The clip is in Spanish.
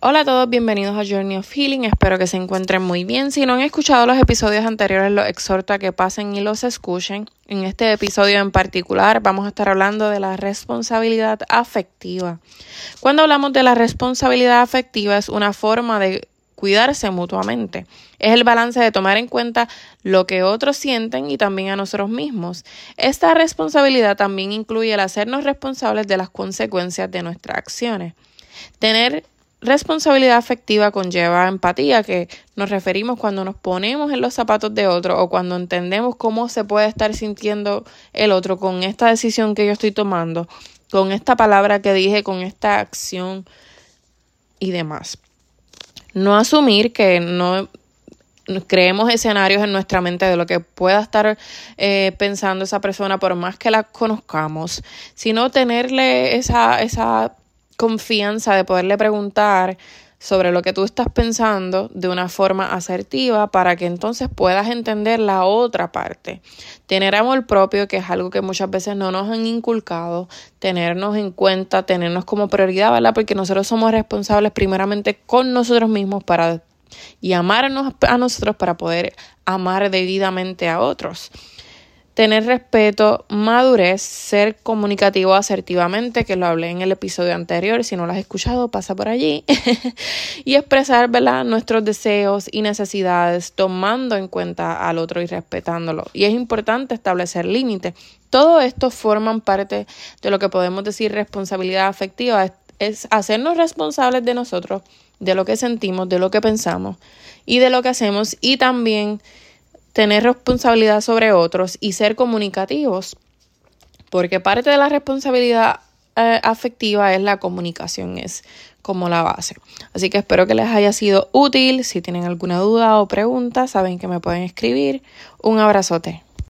Hola a todos, bienvenidos a Journey of Healing. Espero que se encuentren muy bien. Si no han escuchado los episodios anteriores, los exhorto a que pasen y los escuchen. En este episodio en particular vamos a estar hablando de la responsabilidad afectiva. Cuando hablamos de la responsabilidad afectiva es una forma de cuidarse mutuamente. Es el balance de tomar en cuenta lo que otros sienten y también a nosotros mismos. Esta responsabilidad también incluye el hacernos responsables de las consecuencias de nuestras acciones. Tener Responsabilidad afectiva conlleva empatía, que nos referimos cuando nos ponemos en los zapatos de otro o cuando entendemos cómo se puede estar sintiendo el otro con esta decisión que yo estoy tomando, con esta palabra que dije, con esta acción y demás. No asumir que no creemos escenarios en nuestra mente de lo que pueda estar eh, pensando esa persona por más que la conozcamos, sino tenerle esa, esa confianza de poderle preguntar sobre lo que tú estás pensando de una forma asertiva para que entonces puedas entender la otra parte. Tener amor propio, que es algo que muchas veces no nos han inculcado, tenernos en cuenta, tenernos como prioridad, ¿verdad? Porque nosotros somos responsables primeramente con nosotros mismos para y amarnos a nosotros para poder amar debidamente a otros tener respeto, madurez, ser comunicativo asertivamente, que lo hablé en el episodio anterior, si no lo has escuchado, pasa por allí, y expresar ¿verdad? nuestros deseos y necesidades tomando en cuenta al otro y respetándolo. Y es importante establecer límites. Todo esto forman parte de lo que podemos decir responsabilidad afectiva, es hacernos responsables de nosotros, de lo que sentimos, de lo que pensamos y de lo que hacemos y también tener responsabilidad sobre otros y ser comunicativos, porque parte de la responsabilidad eh, afectiva es la comunicación, es como la base. Así que espero que les haya sido útil. Si tienen alguna duda o pregunta, saben que me pueden escribir. Un abrazote.